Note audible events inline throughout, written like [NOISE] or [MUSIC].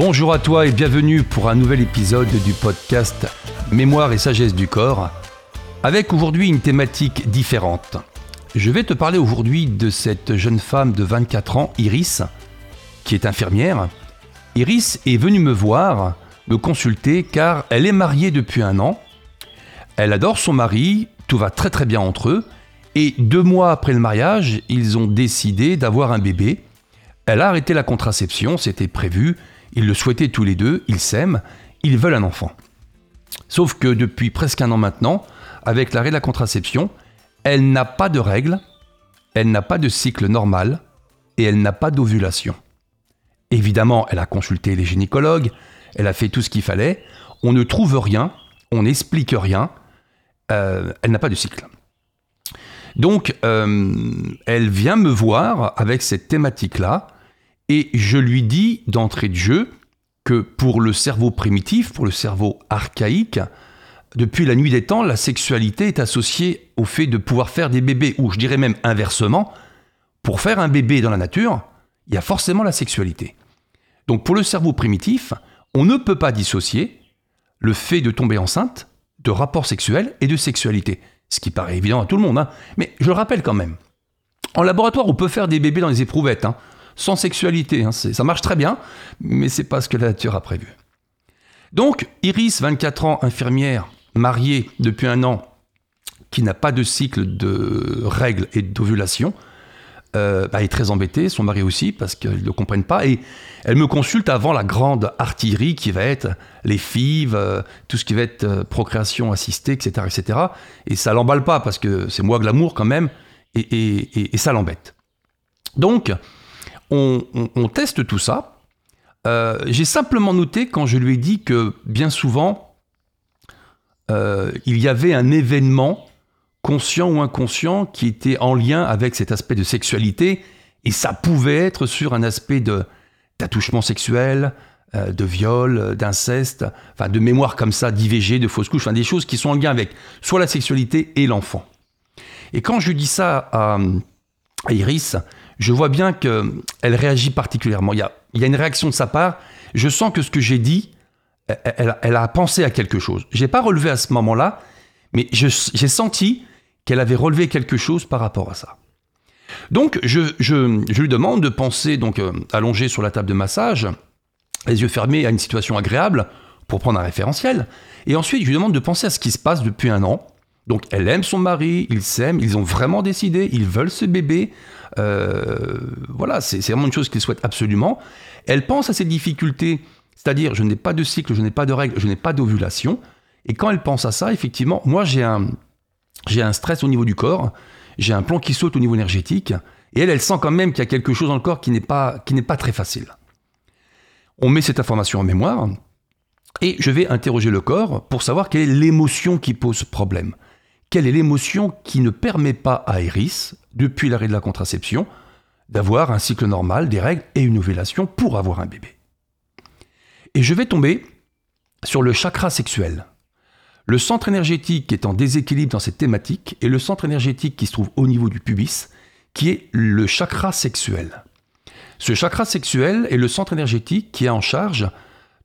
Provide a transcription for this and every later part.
Bonjour à toi et bienvenue pour un nouvel épisode du podcast Mémoire et sagesse du corps, avec aujourd'hui une thématique différente. Je vais te parler aujourd'hui de cette jeune femme de 24 ans, Iris, qui est infirmière. Iris est venue me voir, me consulter, car elle est mariée depuis un an. Elle adore son mari, tout va très très bien entre eux, et deux mois après le mariage, ils ont décidé d'avoir un bébé. Elle a arrêté la contraception, c'était prévu, ils le souhaitaient tous les deux, ils s'aiment, ils veulent un enfant. Sauf que depuis presque un an maintenant, avec l'arrêt de la contraception, elle n'a pas de règles, elle n'a pas de cycle normal et elle n'a pas d'ovulation. Évidemment, elle a consulté les gynécologues, elle a fait tout ce qu'il fallait, on ne trouve rien, on n'explique rien, euh, elle n'a pas de cycle. Donc, euh, elle vient me voir avec cette thématique-là, et je lui dis d'entrée de jeu que pour le cerveau primitif, pour le cerveau archaïque, depuis la nuit des temps, la sexualité est associée au fait de pouvoir faire des bébés, ou je dirais même inversement, pour faire un bébé dans la nature, il y a forcément la sexualité. Donc pour le cerveau primitif, on ne peut pas dissocier le fait de tomber enceinte de rapport sexuel et de sexualité. Ce qui paraît évident à tout le monde, hein. mais je le rappelle quand même. En laboratoire, on peut faire des bébés dans les éprouvettes, hein, sans sexualité. Hein. Ça marche très bien, mais c'est pas ce que la nature a prévu. Donc, Iris, 24 ans, infirmière, mariée depuis un an, qui n'a pas de cycle de règles et d'ovulation, euh, bah, est très embêtée, son mari aussi, parce qu'ils ne comprennent pas. Et elle me consulte avant la grande artillerie qui va être les FIV, euh, tout ce qui va être euh, procréation assistée, etc. etc. Et ça l'emballe pas, parce que c'est moi glamour quand même, et, ça l'embête. Donc, on, teste tout ça. J'ai simplement noté quand je lui ai dit que bien souvent, euh, il y avait un événement, conscient ou inconscient, qui était en lien avec cet aspect de sexualité, et ça pouvait être sur un aspect d'attouchement sexuel, euh, de viol, d'inceste, enfin de mémoire comme ça, d'IVG, de fausse couche, enfin des choses qui sont en lien avec soit la sexualité et l'enfant. Et quand je dis ça à, Iris, je vois bien qu'elle réagit particulièrement. Il y, a, il y a une réaction de sa part. Je sens que ce que j'ai dit elle, a pensé à quelque chose. Je n'ai pas relevé à ce moment-là, mais j'ai senti qu'elle avait relevé quelque chose par rapport à ça. Donc, je, lui demande de penser, donc euh, allongé sur la table de massage, les yeux fermés, à une situation agréable, pour prendre un référentiel. Et ensuite, je lui demande de penser à ce qui se passe depuis un an. Donc, elle aime son mari, ils s'aiment, ils ont vraiment décidé, ils veulent ce bébé. Euh, voilà, c'est vraiment une chose qu'ils souhaitent absolument. Elle pense à ses difficultés c'est-à-dire, je n'ai pas de cycle, je n'ai pas de règles, je n'ai pas d'ovulation. Et quand elle pense à ça, effectivement, moi j'ai un, un stress au niveau du corps, j'ai un plan qui saute au niveau énergétique, et elle, elle sent quand même qu'il y a quelque chose dans le corps qui n'est pas, qui n'est pas très facile. On met cette information en mémoire, et je vais interroger le corps pour savoir quelle est l'émotion qui pose problème. Quelle est l'émotion qui ne permet pas à Iris, depuis l'arrêt de la contraception, d'avoir un cycle normal, des règles et une ovulation pour avoir un bébé? Et je vais tomber sur le chakra sexuel. Le centre énergétique qui est en déséquilibre dans cette thématique est le centre énergétique qui se trouve au niveau du pubis, qui est le chakra sexuel. Ce chakra sexuel est le centre énergétique qui a en charge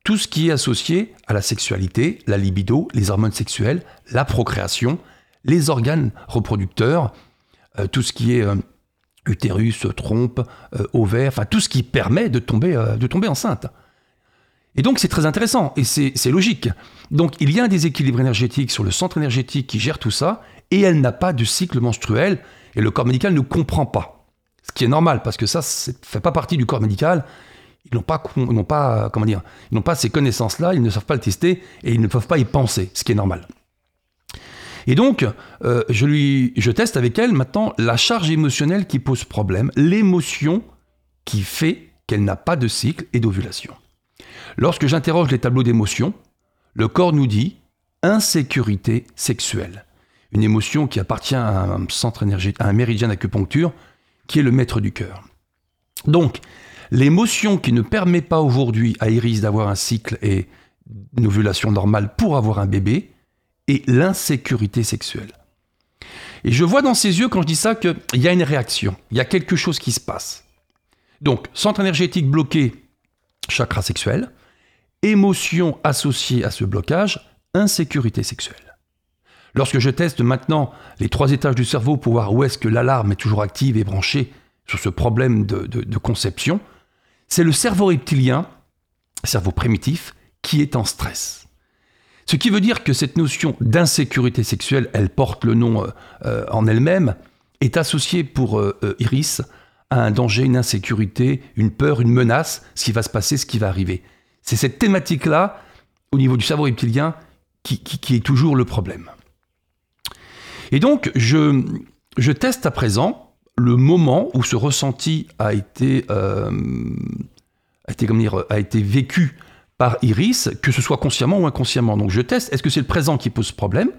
tout ce qui est associé à la sexualité, la libido, les hormones sexuelles, la procréation, les organes reproducteurs, euh, tout ce qui est euh, utérus, trompe, euh, ovaire, enfin tout ce qui permet de tomber, de tomber enceinte. Et donc c'est très intéressant et c'est logique. Donc il y a un déséquilibre énergétique sur le centre énergétique qui gère tout ça et elle n'a pas de cycle menstruel et le corps médical ne comprend pas. Ce qui est normal parce que ça ne fait pas partie du corps médical. Ils n'ont pas, pas, dire, ils n'ont pas ces connaissances-là, ils ne savent pas le tester et ils ne peuvent pas y penser, ce qui est normal. Et donc, euh, je, teste avec elle maintenant la charge émotionnelle qui pose problème, l'émotion qui fait qu'elle n'a pas de cycle et d'ovulation. Lorsque j'interroge les tableaux d'émotions, le corps nous dit insécurité sexuelle. Une émotion qui appartient à un centre énergétique, à un méridien d'acupuncture, qui est le maître du cœur. Donc, l'émotion qui ne permet pas aujourd'hui à Iris d'avoir un cycle et une ovulation normale pour avoir un bébé est l'insécurité sexuelle. Et je vois dans ses yeux, quand je dis ça, qu'il y a une réaction, il y a quelque chose qui se passe. Donc, centre énergétique bloqué, chakra sexuel, émotion associée à ce blocage, insécurité sexuelle. Lorsque je teste maintenant les trois étages du cerveau pour voir où est-ce que l'alarme est toujours active et branchée sur ce problème de, de conception, c'est le cerveau reptilien, cerveau primitif, qui est en stress. Ce qui veut dire que cette notion d'insécurité sexuelle, elle porte le nom euh, euh, en elle-même, est associée pour euh, Iris à un danger, une insécurité, une peur, une menace, ce qui va se passer, ce qui va arriver. C'est cette thématique-là, au niveau du cerveau reptilien, qui, est toujours le problème. Et donc, je, teste à présent le moment où ce ressenti a été vécu par Iris, que ce soit consciemment ou inconsciemment. Donc je teste, est-ce que c'est le présent qui pose problème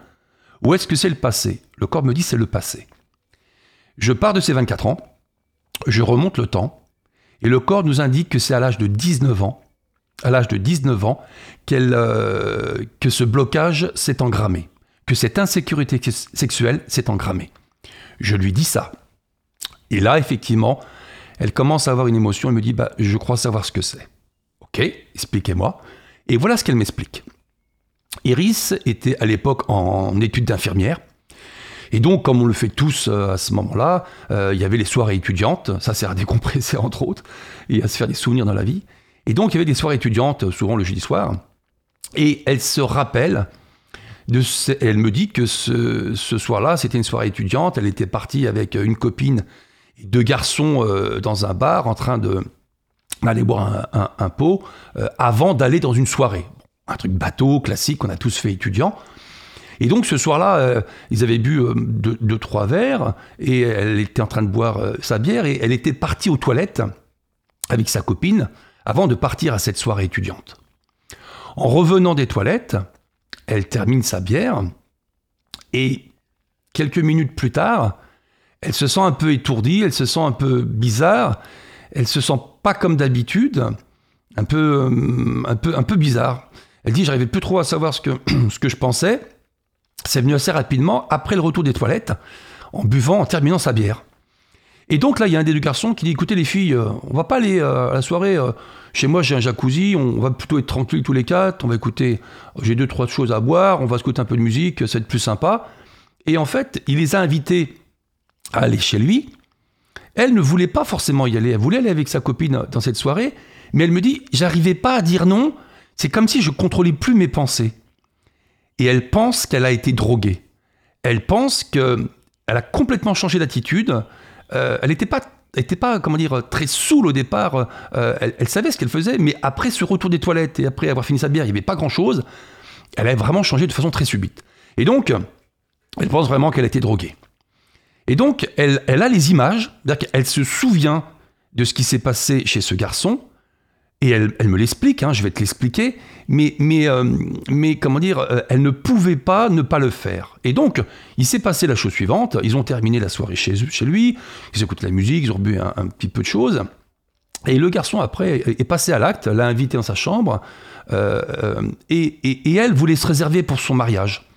ou est-ce que c'est le passé? Le corps me dit c'est le passé. Je pars de ces 24 ans, je remonte le temps, et le corps nous indique que c'est à l'âge de 19 ans, à l'âge de 19 ans, euh, que ce blocage s'est engrammé, que cette insécurité sexuelle s'est engrammée. Je lui dis ça. Et là, effectivement, elle commence à avoir une émotion, elle me dit, bah, je crois savoir ce que c'est. Ok, expliquez-moi. Et voilà ce qu'elle m'explique. Iris était à l'époque en études d'infirmière. Et donc, comme on le fait tous euh, à ce moment-là, euh, il y avait les soirées étudiantes, ça sert à [LAUGHS] décompresser entre autres, et à se faire des souvenirs dans la vie. Et donc, il y avait des soirées étudiantes, souvent le jeudi soir, et elle se rappelle, elle me dit que ce, soir-là, c'était une soirée étudiante, elle était partie avec une copine et deux garçons euh, dans un bar en train de, aller boire un, pot euh, avant d'aller dans une soirée. Un truc bateau, classique, qu'on a tous fait étudiant. Et donc ce soir-là, euh, ils avaient bu euh, deux, trois verres et elle était en train de boire sa bière et elle était partie aux toilettes avec sa copine avant de partir à cette soirée étudiante. En revenant des toilettes, elle termine sa bière et quelques minutes plus tard, elle se sent un peu étourdie, elle se sent un peu bizarre, elle se sent pas comme d'habitude, un peu, euh, un, peu, un peu bizarre. Elle dit J'arrivais plus trop à savoir ce que, [CLEARS THROAT] ce que je pensais. C'est venu assez rapidement après le retour des toilettes, en buvant, en terminant sa bière. Et donc là, il y a un des deux garçons qui dit Écoutez, les filles, euh, on va pas aller euh, à la soirée. chez moi, j'ai un jacuzzi, on va plutôt être tranquille tous les quatre. On va écouter, j'ai deux, trois choses à boire, on va écouter un peu de musique, être plus sympa. Et en fait, il les a invités à aller chez lui. Elle ne voulait pas forcément y aller, elle voulait aller avec sa copine dans cette soirée, mais elle me dit, j'arrivais pas à dire non, c'est comme si je contrôlais plus mes pensées. Et elle pense qu'elle a été droguée. Elle pense qu'elle a complètement changé d'attitude. Euh, elle n'était pas n'était pas, comment dire, très saoule au départ. Euh, elle, savait ce qu'elle faisait, mais après ce retour des toilettes et après avoir fini sa bière, il n'y avait pas grand-chose. Elle a vraiment changé de façon très subite. Et donc, elle pense vraiment qu'elle a été droguée. Et donc, elle, a les images, elle se souvient de ce qui s'est passé chez ce garçon, et elle, me l'explique, hein, je vais te l'expliquer, mais, mais, euh, mais comment dire, euh, elle ne pouvait pas ne pas le faire. Et donc, il s'est passé la chose suivante, ils ont terminé la soirée chez, chez lui, ils écoutent la musique, ils ont bu un, petit peu de choses, et le garçon, après, est passé à l'acte, l'a invité dans sa chambre, euh, et, et elle voulait se réserver pour son mariage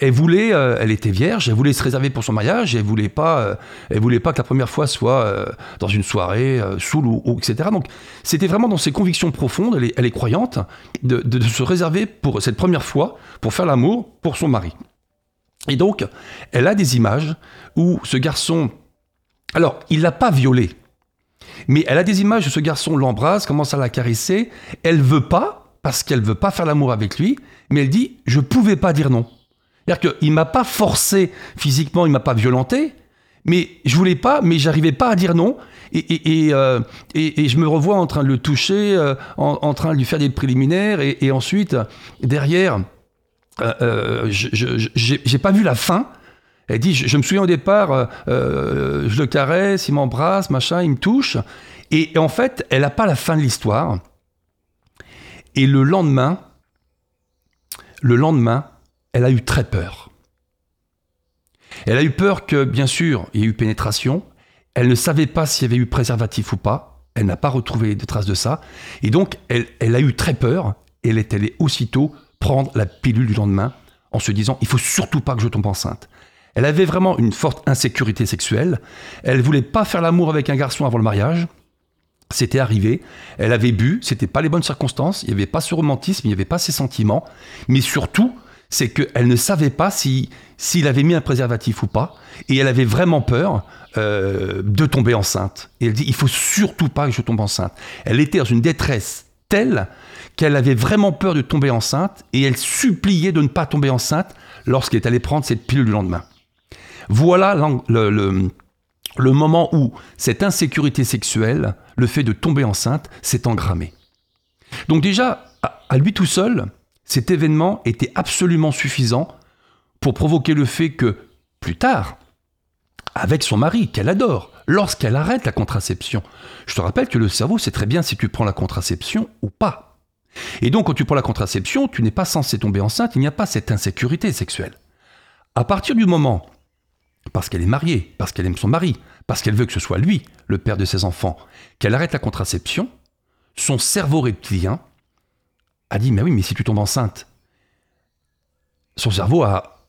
elle voulait, euh, elle était vierge, elle voulait se réserver pour son mariage, elle voulait pas, euh, elle voulait pas que la première fois soit euh, dans une soirée saoule ou, etc. Donc c'était vraiment dans ses convictions profondes, elle est, croyante, de, se réserver pour cette première fois pour faire l'amour pour son mari. Et donc elle a des images où ce garçon, alors il l'a pas violée, mais elle a des images où ce garçon l'embrasse, commence à la caresser, elle veut pas parce qu'elle veut pas faire l'amour avec lui, mais elle dit je pouvais pas dire non. C'est-à-dire qu'il m'a pas forcé physiquement, il m'a pas violenté, mais je voulais pas, mais j'arrivais pas à dire non. Et, euh, je me revois en train de le toucher, euh, en, train de lui faire des préliminaires, et, ensuite, derrière, euh, je n'ai pas vu la fin. Elle dit, je, me souviens au départ, je le caresse, il m'embrasse, machin, il me touche. Et, en fait, elle n'a pas la fin de l'histoire. Et le lendemain, le lendemain, elle a eu très peur. Elle a eu peur que, bien sûr, il y ait eu pénétration. Elle ne savait pas s'il y avait eu préservatif ou pas. Elle n'a pas retrouvé de traces de ça. Et donc, elle, a eu très peur. Elle est allée aussitôt prendre la pilule du lendemain en se disant il faut surtout pas que je tombe enceinte. Elle avait vraiment une forte insécurité sexuelle. Elle voulait pas faire l'amour avec un garçon avant le mariage. C'était arrivé, elle avait bu, c'était pas les bonnes circonstances, il n'y avait pas ce romantisme, il n'y avait pas ces sentiments, mais surtout, c'est qu'elle ne savait pas si s'il avait mis un préservatif ou pas, et elle avait vraiment peur euh, de tomber enceinte. Et elle dit, il faut surtout pas que je tombe enceinte. Elle était dans une détresse telle qu'elle avait vraiment peur de tomber enceinte, et elle suppliait de ne pas tomber enceinte lorsqu'elle est allée prendre cette pilule le lendemain. Voilà le, moment où cette insécurité sexuelle, le fait de tomber enceinte, s'est engrammé. Donc déjà, à lui tout seul, cet événement était absolument suffisant pour provoquer le fait que, plus tard, avec son mari, qu'elle adore, lorsqu'elle arrête la contraception, je te rappelle que le cerveau sait très bien si tu prends la contraception ou pas. Et donc, quand tu prends la contraception, tu n'es pas censé tomber enceinte, il n'y a pas cette insécurité sexuelle. À partir du moment parce qu'elle est mariée, parce qu'elle aime son mari, parce qu'elle veut que ce soit lui, le père de ses enfants, qu'elle arrête la contraception, son cerveau reptilien a dit Mais oui, mais si tu tombes enceinte, son cerveau a,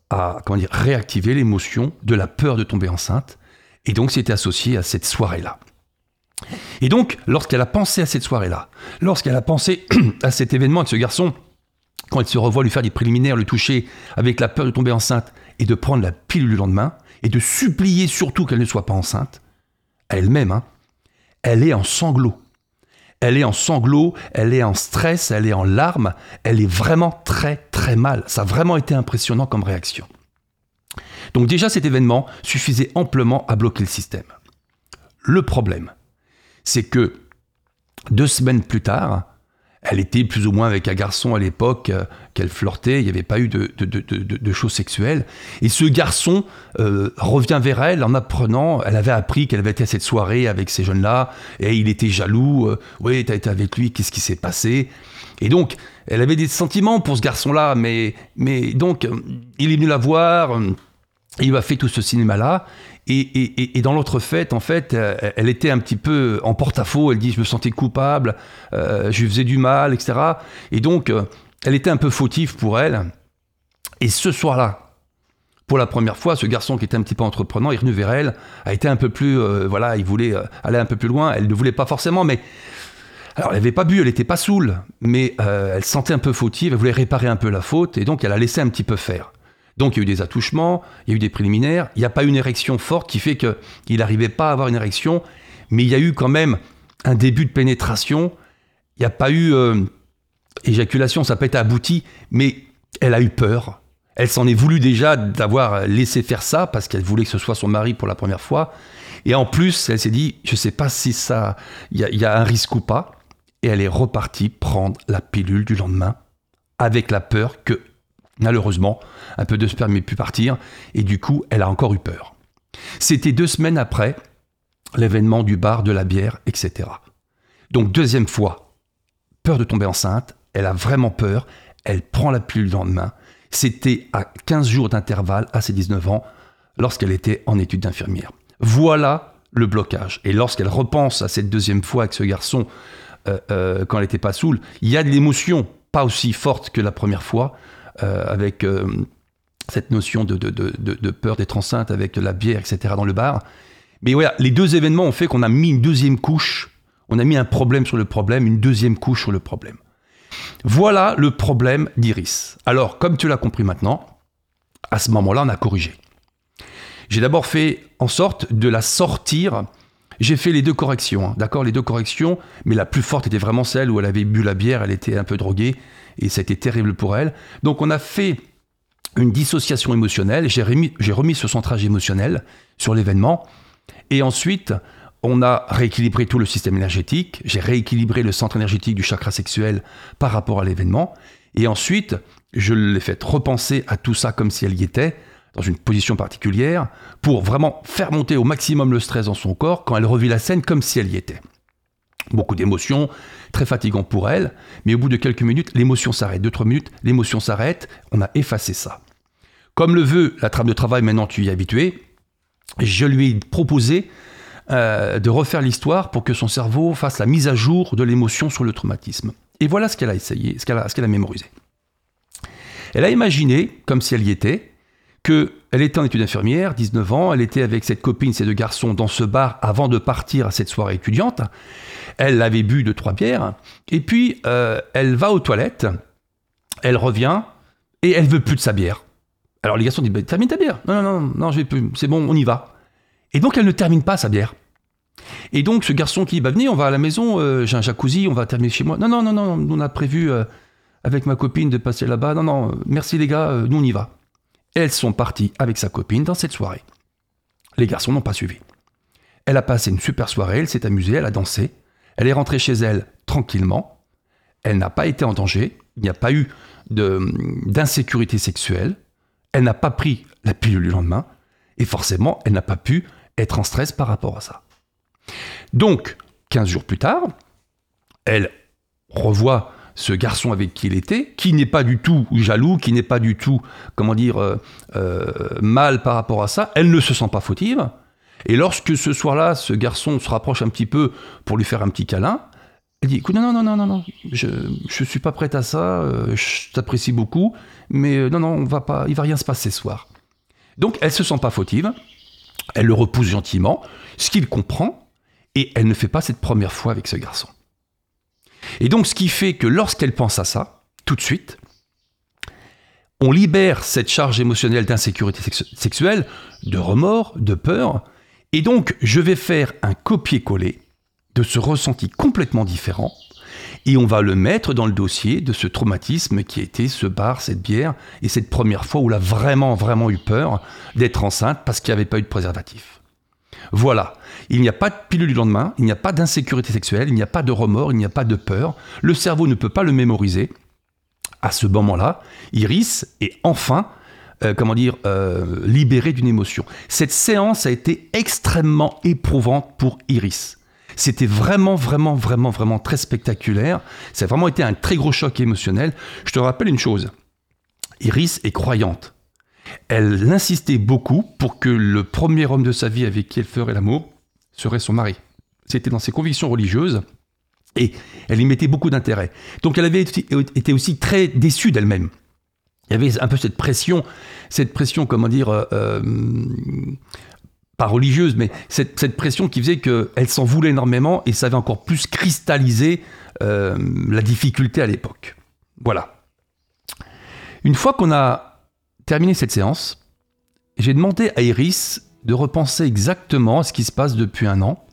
comment dire, réactivé l'émotion de la peur de tomber enceinte, et donc c'était associé à cette soirée-là. Et donc, lorsqu'elle a pensé à cette soirée-là, lorsqu'elle a pensé [CLEARS THROAT] à cet événement avec ce garçon, quand elle se revoit lui faire des préliminaires, le toucher avec la peur de tomber enceinte et de prendre la pilule le lendemain, et de supplier surtout qu'elle ne soit pas enceinte, elle-même, hein, elle est en sanglots. Elle est en sanglots, elle est en stress, elle est en larmes, elle est vraiment très très mal. Ça a vraiment été impressionnant comme réaction. Donc déjà cet événement suffisait amplement à bloquer le système. Le problème, c'est que deux semaines plus tard, elle était plus ou moins avec un garçon à l'époque euh, qu'elle flirtait, il n'y avait pas eu de, choses sexuelles. Et ce garçon euh, revient vers elle en apprenant, elle avait appris qu'elle avait été à cette soirée avec ces jeunes-là, et il était jaloux, euh, oui, tu as été avec lui, qu'est-ce qui s'est passé? Et donc, elle avait des sentiments pour ce garçon-là, mais, mais donc, il est venu la voir, il a fait tout ce cinéma-là, et, dans l'autre fête, en fait, euh, elle était un petit peu en porte-à-faux. Elle dit Je me sentais coupable, euh, je lui faisais du mal, etc. Et donc, euh, elle était un peu fautive pour elle. Et ce soir-là, pour la première fois, ce garçon qui était un petit peu entreprenant, il est venu vers elle, a été un peu plus. voilà, il voulait aller un peu plus loin. Elle ne voulait pas forcément, mais. Alors, elle n'avait pas bu, elle n'était pas saoule, mais elle sentait un peu fautive, elle voulait réparer un peu la faute, et donc elle a laissé un petit peu faire. Donc il y a eu des attouchements, il y a eu des préliminaires, il n'y a pas eu une érection forte qui fait qu'il n'arrivait pas à avoir une érection, mais il y a eu quand même un début de pénétration, il n'y a pas eu euh, éjaculation, ça peut être abouti, mais elle a eu peur. Elle s'en est voulu déjà d'avoir laissé faire ça parce qu'elle voulait que ce soit son mari pour la première fois. Et en plus, elle s'est dit, je ne sais pas si ça, il y, y, a un risque ou pas. Et elle est repartie prendre la pilule du lendemain avec la peur que Malheureusement, un peu de sperme ait pu partir, et du coup, elle a encore eu peur. C'était deux semaines après l'événement du bar, de la bière, etc. Donc, deuxième fois, peur de tomber enceinte, elle a vraiment peur, elle prend la pilule le lendemain. C'était à 15 jours d'intervalle, à ses 19 ans, lorsqu'elle était en études d'infirmière. Voilà le blocage. Et lorsqu'elle repense à cette deuxième fois avec ce garçon, euh, euh, quand elle n'était pas saoule, il y a de l'émotion, pas aussi forte que la première fois, avec euh, cette notion de, de, peur d'être enceinte avec la bière, etc. dans le bar. Mais voilà, les deux événements ont fait qu'on a mis une deuxième couche, on a mis un problème sur le problème, une deuxième couche sur le problème. Voilà le problème d'Iris. Alors, comme tu l'as compris maintenant, à ce moment-là, on a corrigé. J'ai d'abord fait en sorte de la sortir. J'ai fait les deux corrections, hein. d'accord, les deux corrections, mais la plus forte était vraiment celle où elle avait bu la bière, elle était un peu droguée, et ça a été terrible pour elle. Donc on a fait une dissociation émotionnelle, j'ai remis, remis ce centrage émotionnel sur l'événement, et ensuite on a rééquilibré tout le système énergétique, j'ai rééquilibré le centre énergétique du chakra sexuel par rapport à l'événement, et ensuite je l'ai fait repenser à tout ça comme si elle y était, dans une position particulière, pour vraiment faire monter au maximum le stress dans son corps quand elle revit la scène comme si elle y était. Beaucoup d'émotions, très fatigant pour elle, mais au bout de quelques minutes, l'émotion s'arrête. Deux, trois minutes, l'émotion s'arrête, on a effacé ça. Comme le veut la trame de travail, maintenant tu y es habitué, je lui ai proposé euh, de refaire l'histoire pour que son cerveau fasse la mise à jour de l'émotion sur le traumatisme. Et voilà ce qu'elle a essayé, ce qu'elle a, a mémorisé. Elle a imaginé, comme si elle y était, que Elle était en études infirmières, 19 ans, elle était avec cette copine, ces deux garçons, dans ce bar avant de partir à cette soirée étudiante. Elle avait bu deux, trois bières, et puis euh, elle va aux toilettes, elle revient, et elle veut plus de sa bière. Alors les garçons disent, bah, termine ta bière. Non, non, non, non, plus, c'est bon, on y va. Et donc elle ne termine pas sa bière. Et donc ce garçon qui dit, bah venez, on va à la maison, euh, j'ai un jacuzzi, on va terminer chez moi. Non, non, non, non, on a prévu euh, avec ma copine de passer là-bas. Non, non, merci les gars, nous on y va. Elles sont parties avec sa copine dans cette soirée. Les garçons n'ont pas suivi. Elle a passé une super soirée, elle s'est amusée, elle a dansé. Elle est rentrée chez elle tranquillement. Elle n'a pas été en danger. Il n'y a pas eu d'insécurité sexuelle. Elle n'a pas pris la pilule du lendemain. Et forcément, elle n'a pas pu être en stress par rapport à ça. Donc, 15 jours plus tard, elle revoit ce garçon avec qui il était, qui n'est pas du tout jaloux, qui n'est pas du tout, comment dire, euh, euh, mal par rapport à ça, elle ne se sent pas fautive. Et lorsque ce soir-là, ce garçon se rapproche un petit peu pour lui faire un petit câlin, elle dit Écoute, non, non, non, non, non, je ne suis pas prête à ça, euh, je t'apprécie beaucoup, mais non, non, on va pas, il va rien se passer ce soir. Donc elle se sent pas fautive, elle le repousse gentiment, ce qu'il comprend, et elle ne fait pas cette première fois avec ce garçon. Et donc, ce qui fait que lorsqu'elle pense à ça, tout de suite, on libère cette charge émotionnelle d'insécurité sexuelle, de remords, de peur, et donc je vais faire un copier-coller de ce ressenti complètement différent, et on va le mettre dans le dossier de ce traumatisme qui était ce bar, cette bière, et cette première fois où elle a vraiment, vraiment eu peur d'être enceinte parce qu'il n'y avait pas eu de préservatif. Voilà, il n'y a pas de pilule du lendemain, il n'y a pas d'insécurité sexuelle, il n'y a pas de remords, il n'y a pas de peur. Le cerveau ne peut pas le mémoriser. À ce moment-là, Iris est enfin, euh, comment dire, euh, libérée d'une émotion. Cette séance a été extrêmement éprouvante pour Iris. C'était vraiment, vraiment, vraiment, vraiment très spectaculaire. Ça a vraiment été un très gros choc émotionnel. Je te rappelle une chose. Iris est croyante. Elle insistait beaucoup pour que le premier homme de sa vie avec qui elle ferait l'amour serait son mari. C'était dans ses convictions religieuses et elle y mettait beaucoup d'intérêt. Donc elle avait été aussi très déçue d'elle-même. Il y avait un peu cette pression, cette pression, comment dire, euh, euh, pas religieuse, mais cette, pression qui faisait qu'elle s'en voulait énormément et ça avait encore plus cristallisé euh, la difficulté à l'époque. Voilà. Une fois qu'on a terminé cette séance, j'ai demandé à Iris de repenser exactement à ce qui se passe depuis un an.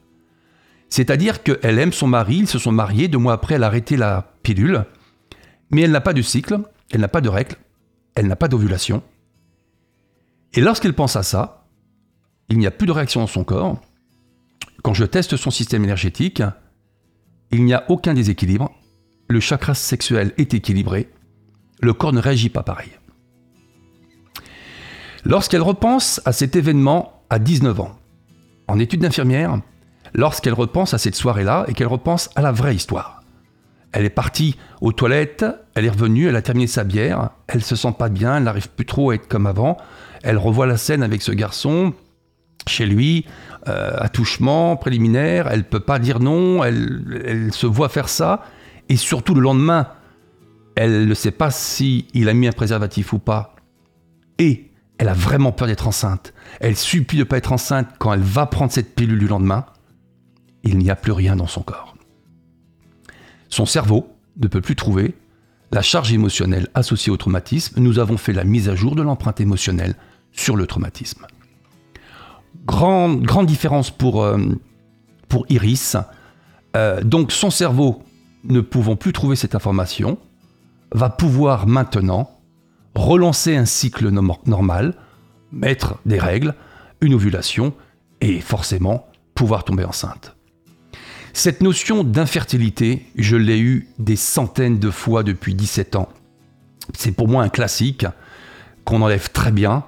C'est-à-dire qu'elle aime son mari, ils se sont mariés, deux mois après elle a arrêté la pilule, mais elle n'a pas de cycle, elle n'a pas de règle, elle n'a pas d'ovulation. Et lorsqu'elle pense à ça, il n'y a plus de réaction dans son corps. Quand je teste son système énergétique, il n'y a aucun déséquilibre, le chakra sexuel est équilibré, le corps ne réagit pas pareil. Lorsqu'elle repense à cet événement à 19 ans, en études d'infirmière, lorsqu'elle repense à cette soirée-là et qu'elle repense à la vraie histoire. Elle est partie aux toilettes, elle est revenue, elle a terminé sa bière, elle se sent pas bien, elle n'arrive plus trop à être comme avant, elle revoit la scène avec ce garçon, chez lui, euh, attouchement préliminaire, elle peut pas dire non, elle, elle se voit faire ça, et surtout le lendemain, elle ne sait pas si il a mis un préservatif ou pas, et elle a vraiment peur d'être enceinte. Elle supplie de ne pas être enceinte quand elle va prendre cette pilule du lendemain. Il n'y a plus rien dans son corps. Son cerveau ne peut plus trouver la charge émotionnelle associée au traumatisme. Nous avons fait la mise à jour de l'empreinte émotionnelle sur le traumatisme. Grande, différence pour, euh, Iris. Euh, donc son cerveau, ne pouvant plus trouver cette information, va pouvoir maintenant relancer un cycle normal, mettre des règles, une ovulation et forcément pouvoir tomber enceinte. Cette notion d'infertilité, je l'ai eue des centaines de fois depuis 17 ans. C'est pour moi un classique qu'on enlève très bien,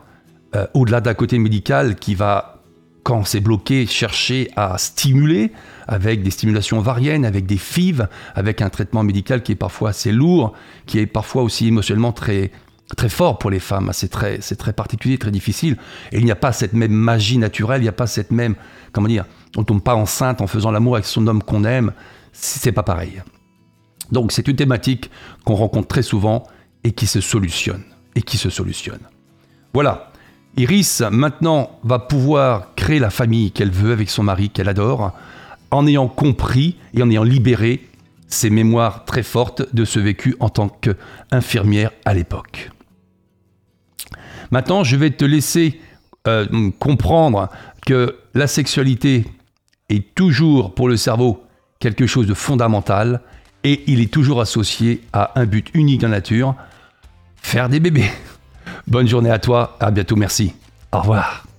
euh, au-delà d'un côté médical qui va, quand c'est bloqué, chercher à stimuler avec des stimulations ovariennes, avec des FIV, avec un traitement médical qui est parfois assez lourd, qui est parfois aussi émotionnellement très, très fort pour les femmes. C'est très, c'est très particulier, très difficile. Et il n'y a pas cette même magie naturelle, il n'y a pas cette même, comment dire, on tombe pas enceinte en faisant l'amour avec son homme qu'on aime. C'est pas pareil. Donc c'est une thématique qu'on rencontre très souvent et qui se solutionne. Et qui se solutionne. Voilà. Iris, maintenant, va pouvoir créer la famille qu'elle veut avec son mari qu'elle adore, en ayant compris et en ayant libéré ses mémoires très fortes de ce vécu en tant qu'infirmière à l'époque. Maintenant, je vais te laisser euh, comprendre que la sexualité est toujours pour le cerveau quelque chose de fondamental et il est toujours associé à un but unique la nature, faire des bébés. [LAUGHS] Bonne journée à toi, à bientôt, merci. Au revoir.